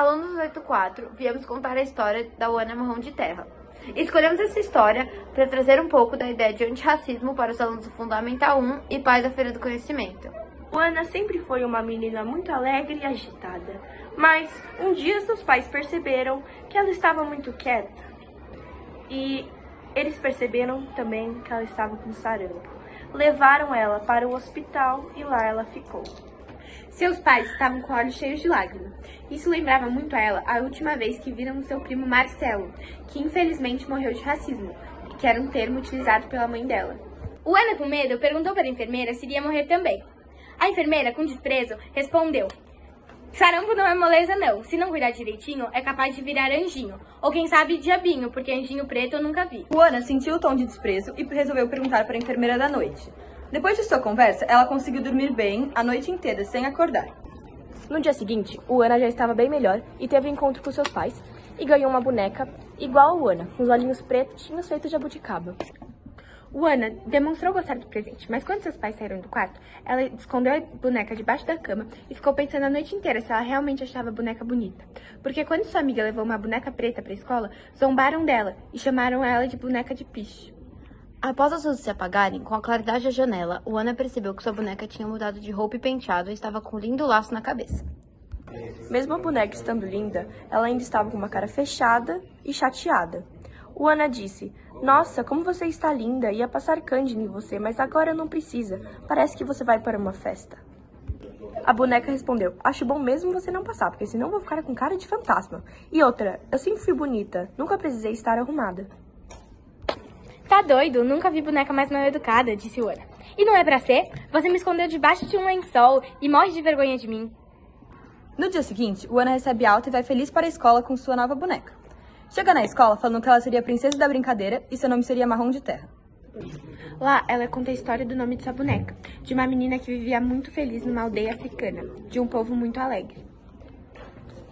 alunos do 84, viemos contar a história da Ana Marrom de Terra. Escolhemos essa história para trazer um pouco da ideia de antirracismo para os alunos do Fundamental 1 e pais da Feira do Conhecimento. Ana sempre foi uma menina muito alegre e agitada, mas um dia seus pais perceberam que ela estava muito quieta e eles perceberam também que ela estava com sarampo. Levaram ela para o hospital e lá ela ficou. Seus pais estavam com olhos cheios de lágrimas. Isso lembrava muito a ela a última vez que viram seu primo Marcelo, que infelizmente morreu de racismo, que era um termo utilizado pela mãe dela. O Ana, com medo, perguntou para a enfermeira se iria morrer também. A enfermeira, com desprezo, respondeu: Sarampo não é moleza, não. Se não cuidar direitinho, é capaz de virar anjinho. Ou quem sabe diabinho, porque anjinho preto eu nunca vi. O Ana sentiu o tom de desprezo e resolveu perguntar para a enfermeira da noite. Depois de sua conversa, ela conseguiu dormir bem a noite inteira sem acordar. No dia seguinte, o Ana já estava bem melhor e teve um encontro com seus pais e ganhou uma boneca igual ao Ana, com os olhinhos pretinhos feitos de abuticaba. O Ana demonstrou gostar do presente, mas quando seus pais saíram do quarto, ela escondeu a boneca debaixo da cama e ficou pensando a noite inteira se ela realmente achava a boneca bonita. Porque quando sua amiga levou uma boneca preta para a escola, zombaram dela e chamaram ela de boneca de piche. Após as luzes se apagarem, com a claridade da janela, o Ana percebeu que sua boneca tinha mudado de roupa e penteado e estava com um lindo laço na cabeça. Mesmo a boneca estando linda, ela ainda estava com uma cara fechada e chateada. O Ana disse: Nossa, como você está linda! Ia passar Cândida em você, mas agora não precisa. Parece que você vai para uma festa. A boneca respondeu: Acho bom mesmo você não passar, porque senão vou ficar com cara de fantasma. E outra, eu sempre fui bonita, nunca precisei estar arrumada. Tá doido? Nunca vi boneca mais mal educada, disse o Ana. E não é pra ser? Você me escondeu debaixo de um lençol e morre de vergonha de mim. No dia seguinte, o Ana recebe alta e vai feliz para a escola com sua nova boneca. Chega na escola falando que ela seria a princesa da brincadeira e seu nome seria Marrom de Terra. Lá, ela conta a história do nome de sua boneca, de uma menina que vivia muito feliz numa aldeia africana, de um povo muito alegre.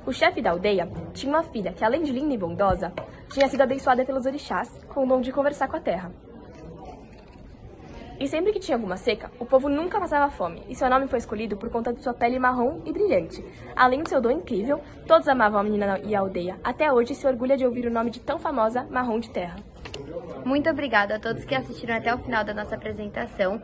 O chefe da aldeia tinha uma filha que, além de linda e bondosa, tinha sido abençoada pelos orixás com o dom de conversar com a terra. E sempre que tinha alguma seca, o povo nunca passava fome, e seu nome foi escolhido por conta de sua pele marrom e brilhante. Além do seu dom incrível, todos amavam a menina e a aldeia. Até hoje se orgulha de ouvir o nome de tão famosa Marrom de Terra. Muito obrigada a todos que assistiram até o final da nossa apresentação.